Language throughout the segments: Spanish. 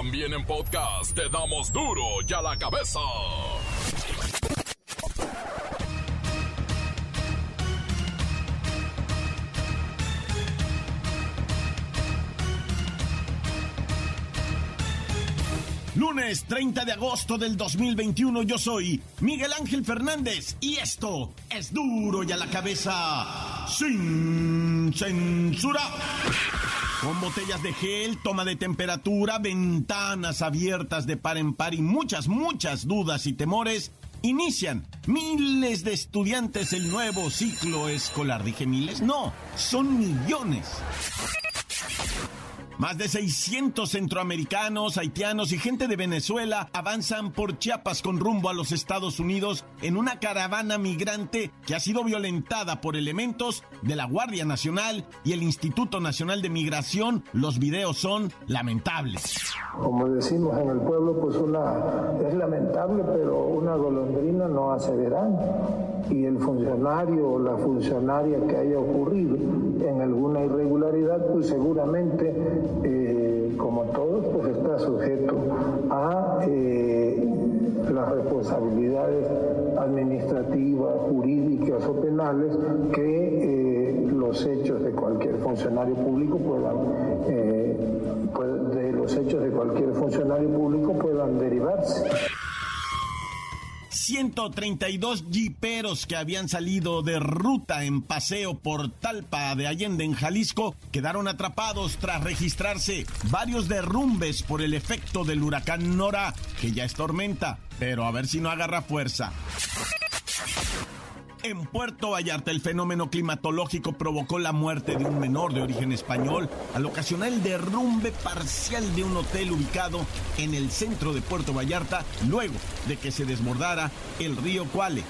También en podcast te damos duro y a la cabeza. Lunes 30 de agosto del 2021 yo soy Miguel Ángel Fernández y esto es duro y a la cabeza sin censura. Con botellas de gel, toma de temperatura, ventanas abiertas de par en par y muchas, muchas dudas y temores, inician miles de estudiantes el nuevo ciclo escolar. Dije miles, no, son millones. Más de 600 centroamericanos, haitianos y gente de Venezuela avanzan por Chiapas con rumbo a los Estados Unidos en una caravana migrante que ha sido violentada por elementos de la Guardia Nacional y el Instituto Nacional de Migración. Los videos son lamentables. Como decimos en el pueblo, pues una es lamentable, pero una golondrina no hace verano. Y el funcionario o la funcionaria que haya ocurrido en alguna irregularidad, pues seguramente eh, como todos, pues está sujeto a eh, las responsabilidades administrativas, jurídicas o penales que eh, los hechos de cualquier funcionario público puedan, de los hechos de cualquier funcionario público puedan derivarse. 132 jiperos que habían salido de ruta en paseo por Talpa de Allende en Jalisco quedaron atrapados tras registrarse varios derrumbes por el efecto del huracán Nora, que ya es tormenta, pero a ver si no agarra fuerza. En Puerto Vallarta, el fenómeno climatológico provocó la muerte de un menor de origen español al ocasionar el derrumbe parcial de un hotel ubicado en el centro de Puerto Vallarta luego de que se desbordara el río Cuale.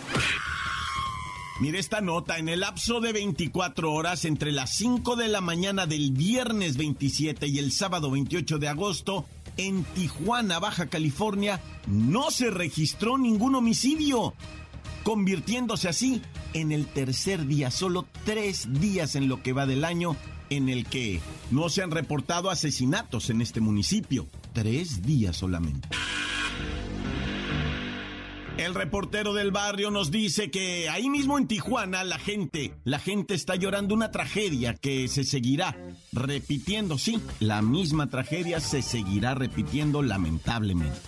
Mire esta nota, en el lapso de 24 horas entre las 5 de la mañana del viernes 27 y el sábado 28 de agosto, en Tijuana, Baja California, no se registró ningún homicidio convirtiéndose así en el tercer día, solo tres días en lo que va del año en el que no se han reportado asesinatos en este municipio. Tres días solamente. El reportero del barrio nos dice que ahí mismo en Tijuana la gente, la gente está llorando una tragedia que se seguirá repitiendo, sí, la misma tragedia se seguirá repitiendo lamentablemente.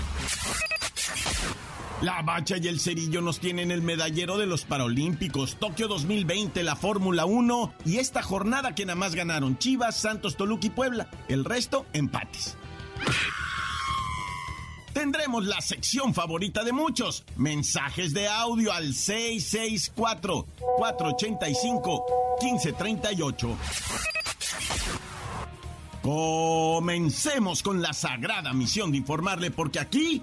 La Bacha y el Cerillo nos tienen el medallero de los Paralímpicos, Tokio 2020, la Fórmula 1 y esta jornada que nada más ganaron Chivas, Santos, Toluca y Puebla. El resto, empates. Tendremos la sección favorita de muchos, mensajes de audio al 664-485-1538. Comencemos con la sagrada misión de informarle porque aquí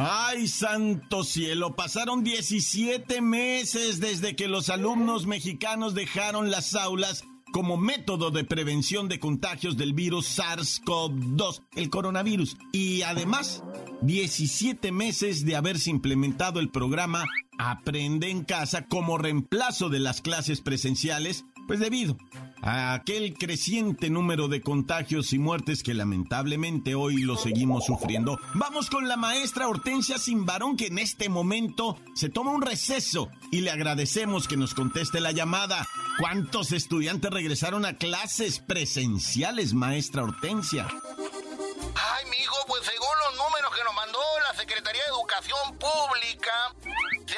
¡Ay, santo cielo! Pasaron 17 meses desde que los alumnos mexicanos dejaron las aulas como método de prevención de contagios del virus SARS-CoV-2, el coronavirus. Y además, 17 meses de haberse implementado el programa Aprende en casa como reemplazo de las clases presenciales, pues debido a aquel creciente número de contagios y muertes que lamentablemente hoy lo seguimos sufriendo. Vamos con la maestra Hortensia Simbarón que en este momento se toma un receso y le agradecemos que nos conteste la llamada. ¿Cuántos estudiantes regresaron a clases presenciales, maestra Hortensia? Ay, mijo, pues según los números que nos mandó la Secretaría de Educación Pública,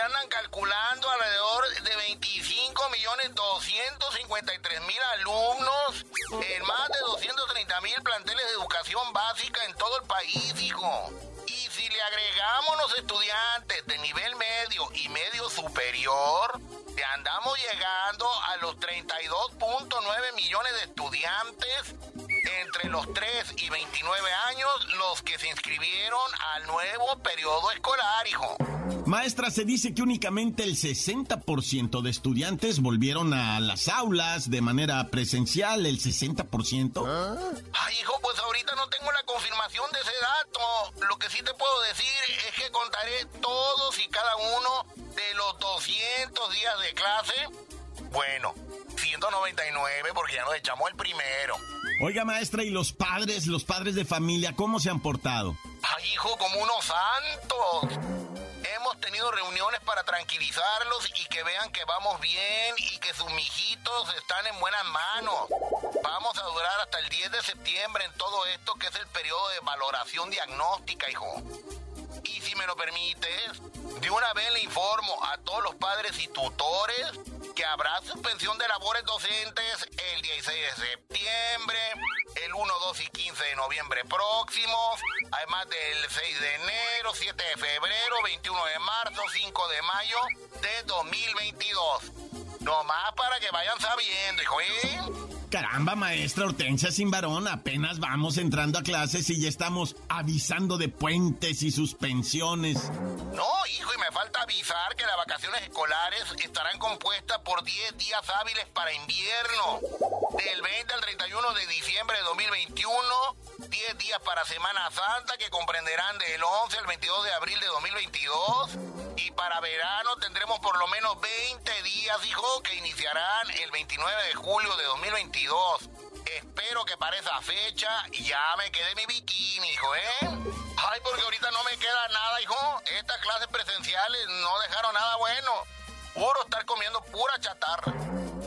se andan calculando alrededor de 25 millones 253 mil alumnos en más de 230 mil planteles de educación básica en todo el país, hijo. Le le agregamos los estudiantes de nivel medio y medio superior, ya andamos llegando a los 32.9 millones de estudiantes entre los 3 y 29 años los que se inscribieron al nuevo periodo escolar, hijo. Maestra, se dice que únicamente el 60% de estudiantes volvieron a las aulas de manera presencial, el 60%. Ay, hijo, ahorita no tengo la confirmación de ese dato. Lo que sí te puedo decir es que contaré todos y cada uno de los 200 días de clase. Bueno, 199 porque ya nos echamos el primero. Oiga, maestra, ¿y los padres, los padres de familia, cómo se han portado? Ay, hijo, como unos santos. Hemos tenido reuniones para tranquilizarlos y que vean que vamos bien y que sus mijitos están en buenas manos. Vamos a durar hasta el 10 de septiembre en todo esto que es el periodo de valoración diagnóstica, hijo. Y si me lo permites, de una vez le informo a todos los padres y tutores que habrá suspensión de labores docentes el 16 de septiembre, el 1, 2 y 15 de noviembre próximos, además del 6 de enero, 7 de febrero, 21 de marzo, 5 de mayo de 2022. No más para que vayan sabiendo, hijo, ¿eh? Caramba, maestra Hortensia sin varón, apenas vamos entrando a clases y ya estamos avisando de puentes y suspensiones. No, hijo, y me falta avisar que las vacaciones escolares estarán compuestas por 10 días hábiles para invierno. Del 20 al 31 de diciembre de 2021, 10 días para Semana Santa que comprenderán del 11 al 22 de abril de 2022. Y para verano tendremos por lo menos 20 días, hijo, que iniciarán el 29 de julio de 2022. Espero que para esa fecha ya me quede mi bikini, hijo, ¿eh? Ay, porque ahorita no me queda nada, hijo. Estas clases presenciales no dejaron nada bueno. Puro estar comiendo pura chatarra.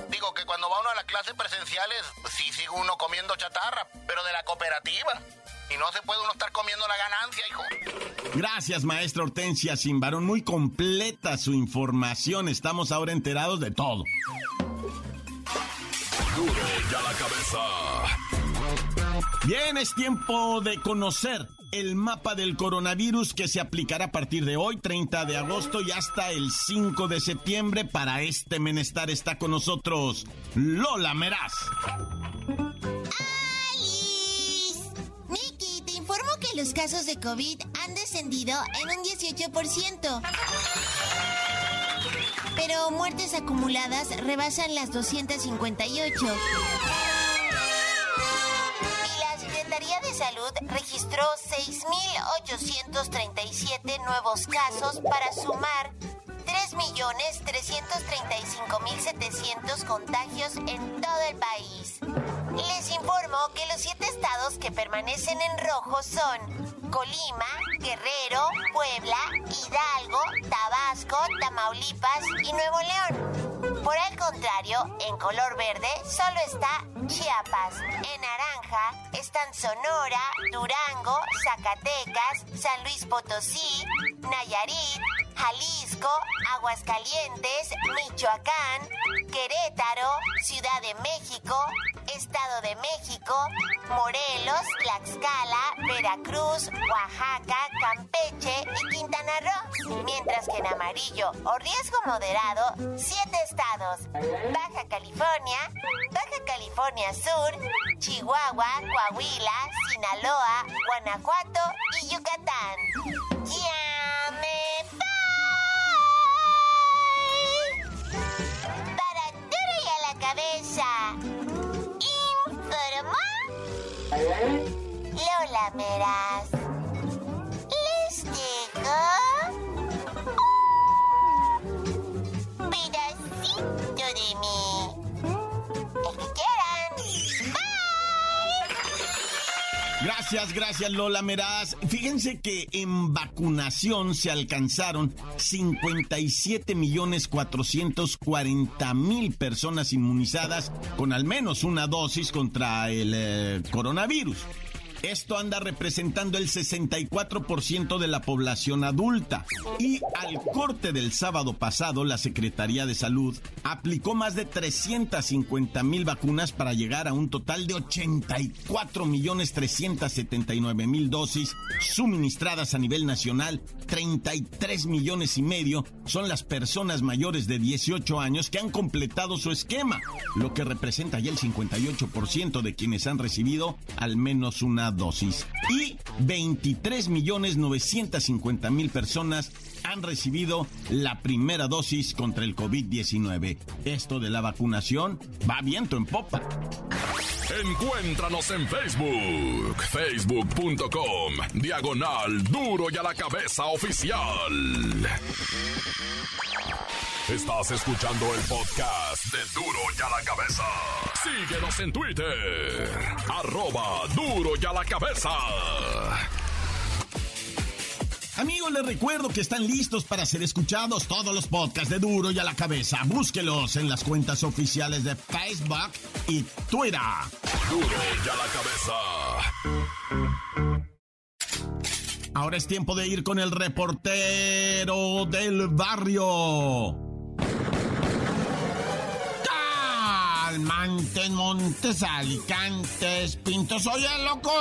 Digo que cuando va uno a las clases presenciales, sí sigue uno comiendo chatarra, pero de la cooperativa. Y no se puede uno estar comiendo la ganancia, hijo. Gracias, maestra Hortensia Simbarón. Muy completa su información. Estamos ahora enterados de todo. Ya la cabeza. Bien, es tiempo de conocer el mapa del coronavirus que se aplicará a partir de hoy, 30 de agosto y hasta el 5 de septiembre. Para este menester está con nosotros Lola Meraz. ¡Alice! Miki, te informo que los casos de COVID han descendido en un 18%. Pero muertes acumuladas rebasan las 258. Y la Secretaría de Salud registró 6.837 nuevos casos para sumar 3.335.700 contagios en todo el país. Les informo que los siete estados que permanecen en rojo son Colima, Guerrero, Puebla, Hidalgo, Tabasco, Tamaulipas y Nuevo León. Por el contrario, en color verde solo está Chiapas. En naranja están Sonora, Durango, Zacatecas, San Luis Potosí, Nayarit, Jalisco, Aguascalientes, Michoacán, Querétaro, Ciudad de México, Estado de México, Morelos, Tlaxcala, Veracruz, Oaxaca, Campeche y Quintana Roo. Mientras que en amarillo o riesgo moderado, siete estados. Baja California, Baja California Sur, Chihuahua, Coahuila, Sinaloa, Guanajuato y Yucatán. ¡Ya me voy! Para a la cabeza. Lola Meraz. Gracias, gracias Lola Meraz. Fíjense que en vacunación se alcanzaron 57 millones 440 mil personas inmunizadas con al menos una dosis contra el eh, coronavirus. Esto anda representando el 64% de la población adulta. Y al corte del sábado pasado, la Secretaría de Salud aplicó más de 350 mil vacunas para llegar a un total de 84 millones 379 mil dosis suministradas a nivel nacional. 33 millones y medio son las personas mayores de 18 años que han completado su esquema, lo que representa ya el 58% de quienes han recibido al menos una dosis. Y 23 millones 950 mil personas han recibido la primera dosis contra el COVID-19. Esto de la vacunación va viento en popa. Encuéntranos en Facebook, facebook.com, diagonal duro y a la cabeza oficial. Estás escuchando el podcast de Duro y a la cabeza. Síguenos en Twitter, arroba duro y a la cabeza. Amigos, les recuerdo que están listos para ser escuchados todos los podcasts de Duro y a la cabeza. Búsquelos en las cuentas oficiales de Facebook y Twitter. Duro y a la cabeza. Ahora es tiempo de ir con el reportero del barrio. Montes, Montes, Alicantes, Pintos. Oye, loco,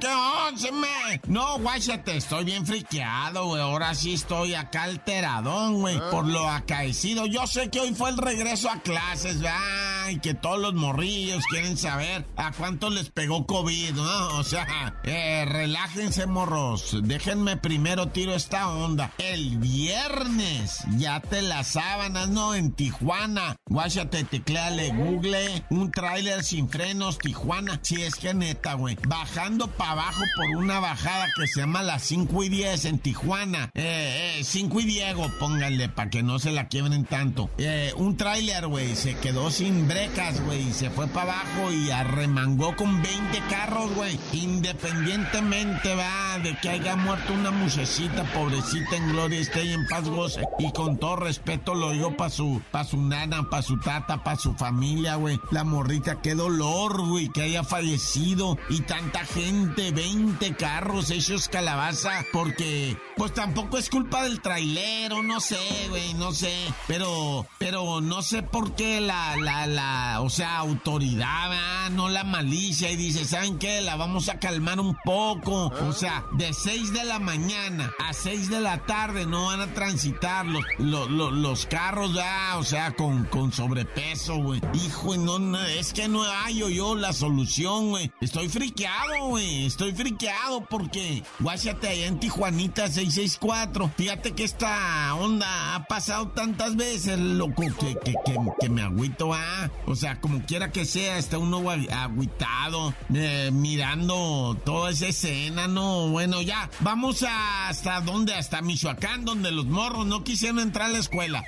¿qué me? No, guáchate, estoy bien friqueado, güey. Ahora sí estoy acá alteradón, güey, ah. por lo acaecido. Yo sé que hoy fue el regreso a clases, ¿verdad? Y que todos los morrillos quieren saber a cuánto les pegó COVID, ¿no? O sea, eh, relájense, morros. Déjenme primero tiro esta onda. El viernes, ya te las sábanas, ¿no? En Tijuana. Guáchate, tecleale Google un tráiler sin frenos, Tijuana. Si es que neta, güey. Bajando para abajo por una bajada que se llama la 5 y 10 en Tijuana. Eh, eh, 5 y Diego, pónganle para que no se la quiebren tanto. Eh, un tráiler, güey, se quedó sin Se fue para abajo y arremangó con 20 carros, güey. Independientemente, va, de que haya muerto una muchachita, pobrecita en gloria, esté en paz, goce. Y con todo respeto lo digo para su, pa su nana, para su tata, para su familia, güey. La morrita, qué dolor, güey, que haya fallecido. Y tanta gente, 20 carros hechos calabaza, porque pues tampoco es culpa del trailero, no sé, güey, no sé. Pero, pero no sé por qué la, la, la, o sea, autoridad, no la malicia. Y dice, ¿saben qué? La vamos a calmar un poco. O sea, de 6 de la mañana a 6 de la tarde no van a transitar los, los, los, carros, ya, o sea, con, con sobrepeso, güey. Hijo, no, es que no hallo yo la solución, güey. Estoy friqueado, güey. Estoy friqueado porque, guáchate allá en Tijuanita 664. Fíjate que esta onda ha pasado tantas veces, loco, que, que, que, me agüito, ah. O sea, como quiera que sea, está uno agüitado, eh, mirando toda esa escena, ¿no? Bueno, ya, vamos hasta dónde, hasta Michoacán, donde los morros no quisieron entrar a la escuela.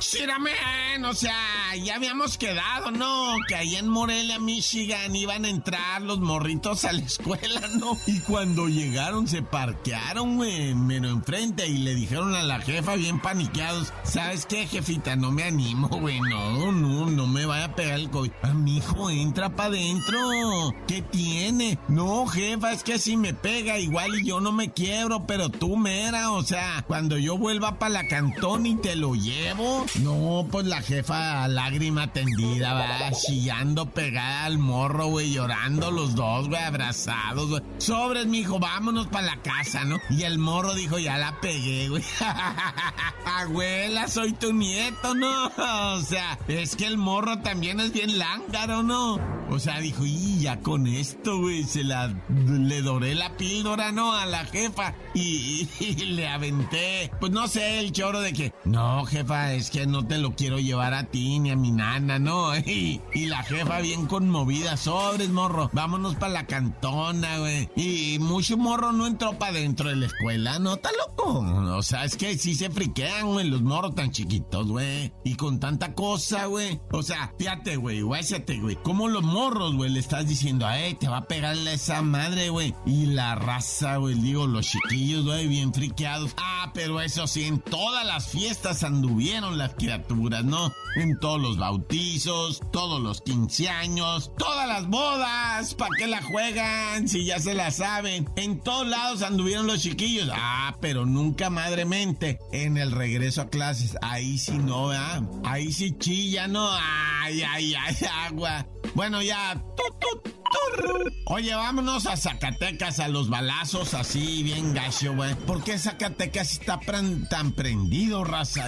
Shiramen, o sea, ya habíamos quedado, ¿no? Que ahí en Morelia, Michigan, iban a entrar los morritos a la escuela, ¿no? Y cuando llegaron se parquearon, güey, mero enfrente y le dijeron a la jefa bien paniqueados, ¿sabes qué, jefita? No me animo, güey, no, no, no me vaya a pegar el COVID. Ah, mi hijo, entra para adentro. ¿Qué tiene? No, jefa, es que si me pega igual y yo no me quiebro, pero tú mera, o sea, cuando yo vuelva para la cantón y te lo llevo, no, pues la jefa lágrima tendida, va, chillando pegada al morro, güey, llorando los dos, güey, abrazados, güey. Sobres, mijo, vámonos para la casa, ¿no? Y el morro dijo, ya la pegué, güey. Abuela, soy tu nieto, ¿no? O sea, es que el morro también es bien lángaro, ¿no? O sea, dijo, y ya con esto, güey, se la... Le doré la píldora, ¿no? A la jefa. Y, y le aventé, pues no sé, el choro de que, no, jefa, es que no te lo quiero llevar a ti ni a mi nana, ¿no? Y, la jefa bien conmovida, sobres, morro, vámonos para la cantona, güey. Y mucho morro no entró para dentro de la escuela, ¿no? Está loco. O sea, es que sí se friquean, güey, los morros tan chiquitos, güey. Y con tanta cosa, güey. O sea, fíjate, güey, guáchate, güey. ¿Cómo los morros morros, le estás diciendo, ay, te va a pegarle esa madre, güey. Y la raza, güey, digo, los chiquillos, güey, bien friqueados. Ah, pero eso sí, en todas las fiestas anduvieron las criaturas, ¿no? En todos los bautizos, todos los 15 años, todas las bodas, ¿para qué la juegan? Si ya se la saben. En todos lados anduvieron los chiquillos. Ah, pero nunca madremente. En el regreso a clases, ahí sí no, ¿ah? Ahí sí chilla, ¿no? Ay, ay, ay, agua. Bueno, ya. Oye, vámonos a Zacatecas a los balazos, así bien gacho, güey. ¿Por qué Zacatecas está tan prendido, raza?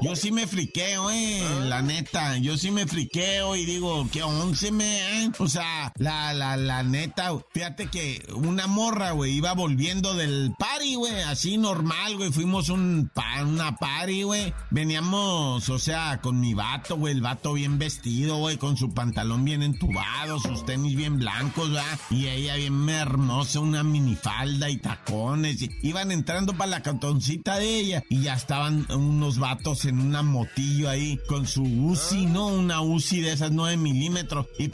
Yo sí me friqueo, eh, la neta. Yo sí me friqueo y digo, ¿qué once me, eh? O sea, la, la, la neta, fíjate que una morra, güey, iba volviendo del party, güey, así normal, güey. Fuimos un, una party, güey. Veníamos, o sea, con mi vato, güey, el vato bien vestido, güey, con su pantalón bien entubado, sus tenis bien blancos, ¿verdad? Y ella bien hermosa, una minifalda y tacones. iban entrando para la cantoncita de ella y ya estaban unos vatos en una motillo ahí con su UCI, ¿no? Una UCI de esas 9 milímetros. Y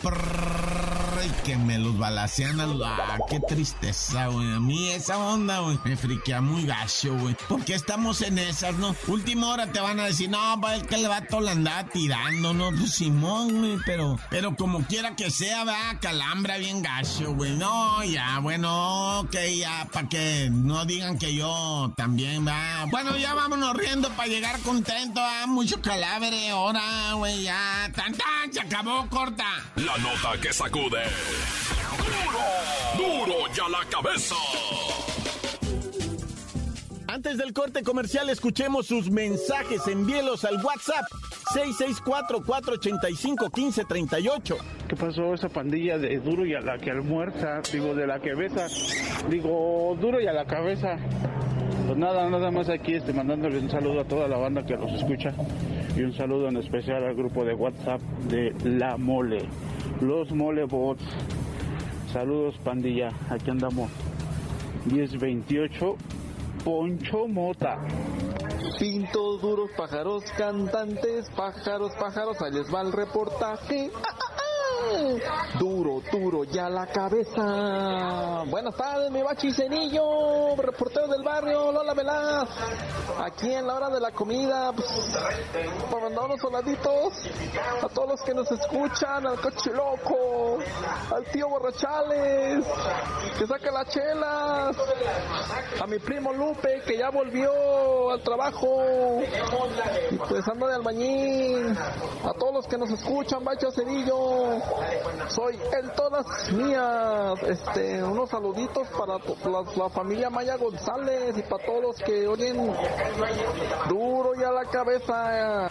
que me los balacean a los... Ah, qué tristeza, güey. A mí esa onda, güey, me friquea muy gacho, güey. Porque estamos en esas, ¿no? Última hora te van a decir, no, pues es que el vato la andaba tirando, ¿no? Pues Simón, güey, pero, pero como quiera que sea, va, calambra bien gacho, güey. No, ya, bueno, ok, ya, para que no digan que yo también, va. Bueno, ya vámonos riendo para llegar contento, ah, mucho calavere ahora, güey, ya. Tan, tan, se acabó, corta. La nota que sacude. ¡Duro! ¡Duro ya la cabeza! Antes del corte comercial, escuchemos sus mensajes. Envíelos al WhatsApp 664-485-1538. ¿Qué pasó esa pandilla de duro y a la que almuerza? Digo, de la cabeza. Digo, duro y a la cabeza. Pues nada, nada más aquí este, mandándole un saludo a toda la banda que los escucha y un saludo en especial al grupo de WhatsApp de La Mole, los Mole Bots. Saludos pandilla, aquí andamos. 1028 Poncho Mota. Pintos, duros, pájaros, cantantes, pájaros, pájaros, ahí les va el reportaje. Duro, duro, ya la cabeza. Buenas tardes, mi bachicenillo, reportero del barrio, Lola Velaz. Aquí en la hora de la comida, pues, para mandar unos soldaditos a todos los que nos escuchan, al coche loco, al tío Borrachales, que saca las chelas, a mi primo Lupe, que ya volvió al trabajo, y pues ando de albañil, a todos los que nos escuchan, Bacho soy el todas mías. Este, unos saluditos para la, familia Maya González y para todos los que oyen duro y a la cabeza.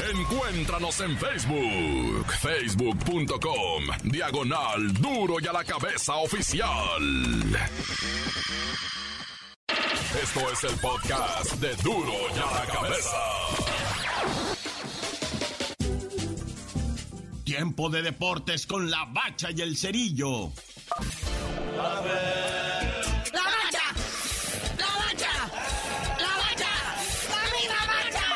Encuéntranos en Facebook, facebook.com, diagonal duro y a la cabeza oficial. Esto es el podcast de duro y a la cabeza. Tiempo de deportes con la bacha y el cerillo. ¡La bacha! ¡La bacha! ¡La bacha! ¡La bacha!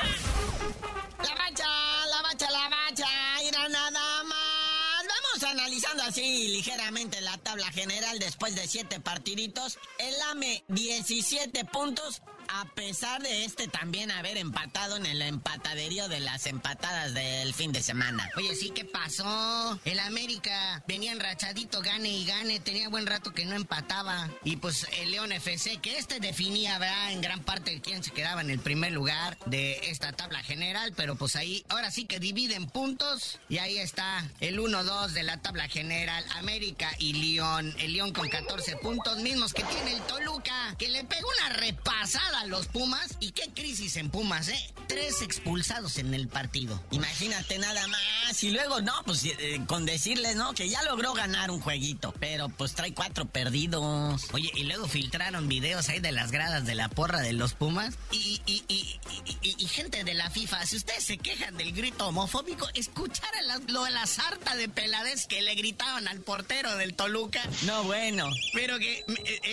La bacha, la bacha, la bacha. Irá nada más. Vamos analizando así ligeramente la tabla general después de siete partiditos. El AME 17 puntos a pesar de este también haber empatado en el empataderío de las empatadas del fin de semana. Oye, sí, ¿qué pasó? El América venía enrachadito, gane y gane, tenía buen rato que no empataba. Y pues el León FC, que este definía, ¿verdad? En gran parte quién se quedaba en el primer lugar de esta tabla general, pero pues ahí, ahora sí que dividen puntos. Y ahí está el 1-2 de la tabla general, América y León. El León con 14 puntos, mismos que tiene el Toluca, que le pegó una repasada los Pumas. ¿Y qué crisis en Pumas, eh? Tres expulsados en el partido. Imagínate nada más. Y luego, no, pues eh, con decirles, ¿no? Que ya logró ganar un jueguito. Pero pues trae cuatro perdidos. Oye, y luego filtraron videos ahí de las gradas de la porra de los Pumas. Y, y, y, y gente de la FIFA, si ustedes se quejan del grito homofóbico, escuchar lo de la sarta de pelades que le gritaban al portero del Toluca. No, bueno. Pero que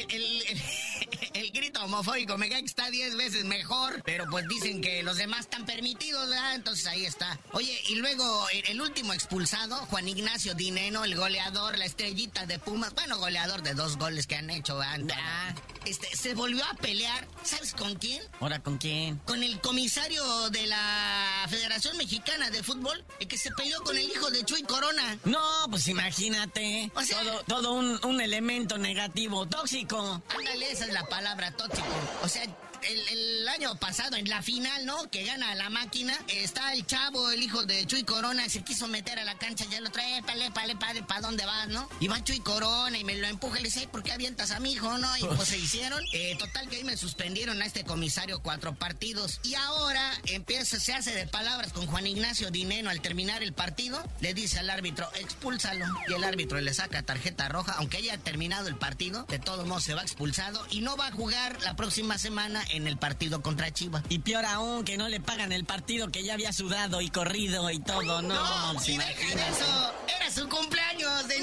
el el grito homofóbico me cae que está 10 veces mejor, pero pues dicen que los demás están permitidos, ¿verdad? Entonces ahí está. Oye, y luego el, último expulsado, Juan Ignacio Dineno, el goleador, la estrellita de Pumas, bueno, goleador de dos goles que han hecho antes. Este, se volvió a pelear, ¿sabes con quién? ¿Ahora con quién? Con el comisario de la Federación Mexicana de Fútbol, el que se peleó con el hijo de Chuy Corona. No, pues imagínate. O sea, todo, todo un, un elemento negativo, tóxico. Ándale, esa es la palabra, tóxico. O sea, el, año pasado, en la final, ¿no? Que gana la máquina, está el chavo, el hijo de Chuy Corona, se quiso meter a la cancha, ya lo trae, pale, pale, padre, ¿para dónde vas, no? Y va Chuy Corona y me lo empuja y le dice, ¿por qué avientas a mi hijo, no? Y pues se hicieron. Eh, total que ahí me suspendieron a este comisario cuatro partidos. Y ahora empieza, se hace de palabras con Juan Ignacio Dineno al terminar el partido, le dice al árbitro, expúlsalo. Y el árbitro le saca tarjeta roja, aunque haya terminado el partido, de todos modos se va expulsado y no va a jugar la próxima semana en el partido contra Chivas. Y peor aún, que no le pagan el partido que ya había sudado y corrido y todo, ¿no? No, no si eso, era su cumpleaños de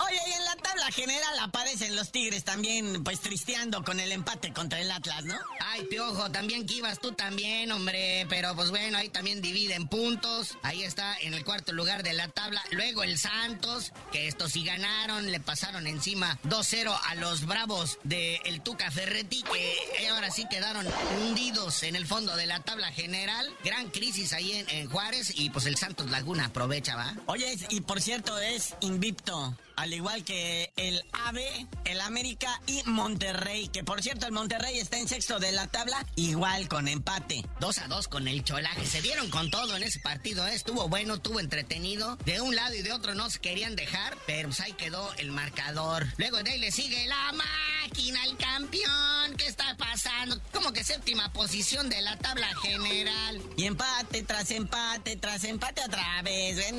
Oye, y en la tabla general aparecen los Tigres también, pues tristeando con el empate contra el Atlas, ¿no? Ay, Piojo, también que ibas tú también, hombre. Pero pues bueno, ahí también dividen puntos. Ahí está en el cuarto lugar de la tabla. Luego el Santos, que estos sí ganaron, le pasaron encima 2-0 a los Bravos de el Tuca Ferretti, que ahora sí quedaron hundidos en el fondo de la tabla general. Gran crisis ahí en, en Juárez y pues el Santos Laguna aprovecha, ¿va? Oye, y por cierto, es invicto al igual que el AVE, el América y Monterrey, que por cierto el Monterrey está en sexto de la tabla, igual con empate. 2 a 2 con el Cholaje, se dieron con todo en ese partido, ¿eh? estuvo bueno, estuvo entretenido, de un lado y de otro no se querían dejar, pero pues ahí quedó el marcador. Luego de ahí le sigue la máquina, el campeón, ¿qué está pasando? Como que séptima posición de la tabla general. Y empate tras empate tras empate otra vez, ven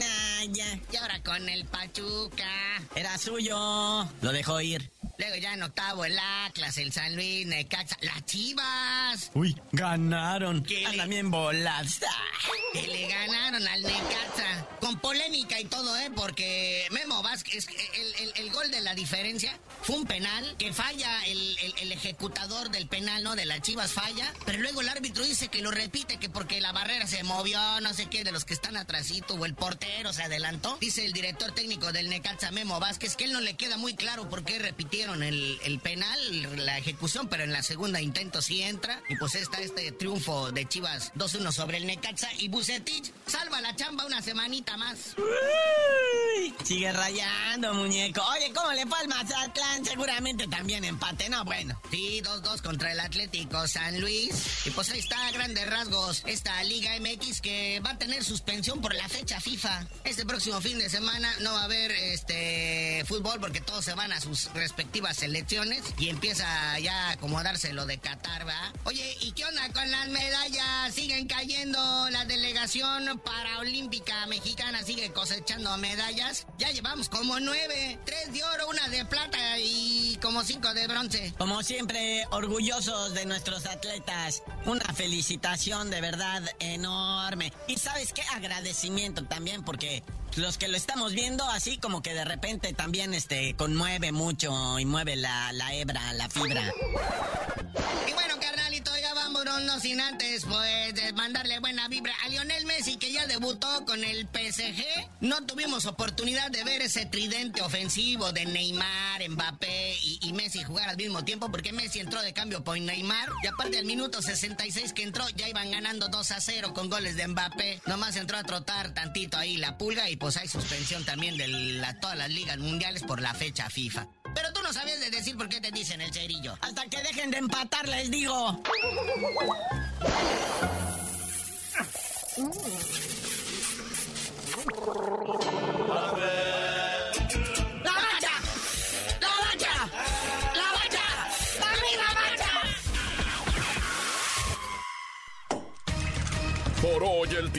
ya. Y ahora con el Pachuca. Era suyo. Lo dejó ir. Luego ya en octavo el Atlas, el San Luis, Necaxa, las Chivas. Uy, ganaron. Que Anda bien voladas. Que le ganaron al Necaxa. Con polémica y todo, ¿eh? Porque Memo Vázquez, el, el, gol de la diferencia fue un penal que falla el, el, ejecutador del penal, ¿no? De las Chivas falla. Pero luego el árbitro dice que lo repite, que porque la barrera se movió, no sé qué, de los que están atrasito, o el portero se adelantó. Dice el director técnico del Necaxa, Memo Vázquez, que él no le queda muy claro por qué repitieron el, penal, la ejecución, pero en la segunda intento sí entra. Y pues está este triunfo de Chivas 2-1 sobre el Necaxa. Y Bucetich salva la chamba una semanita más. sigue rayando, muñeco. Oye, ¿cómo le fue al Mazatlán? Seguramente también empate, ¿no? Bueno. Sí, 2-2 contra el Atlético San Luis. Y pues ahí está, grandes rasgos, esta Liga MX que va a tener suspensión por la fecha FIFA. Este próximo fin de semana no va a haber este fútbol porque todos se van a sus respectivos selecciones y empieza ya a acomodarse lo de Qatar, ¿va? Oye, ¿y qué onda con las medallas? Siguen cayendo la delegación paraolímpica mexicana, sigue cosechando medallas. Ya llevamos como nueve, tres de oro, una de plata y como cinco de bronce. Como siempre, orgullosos de nuestros atletas. Una felicitación de verdad enorme. Y sabes qué agradecimiento también porque los que lo estamos viendo así como que de repente también este conmueve mucho y mueve la, la hebra, la fibra. Y bueno, no sin antes, pues, mandarle buena vibra a Lionel Messi, que ya debutó con el PSG. No tuvimos oportunidad de ver ese tridente ofensivo de Neymar, Mbappé y, Messi jugar al mismo tiempo, porque Messi entró de cambio por Neymar. Y aparte, al minuto 66 que entró, ya iban ganando 2 a 0 con goles de Mbappé. Nomás entró a trotar tantito ahí la pulga y pues hay suspensión también de todas las ligas mundiales por la fecha FIFA. Pero tú no sabías de decir por qué te dicen el cerillo. Hasta que dejen de empatar, les digo.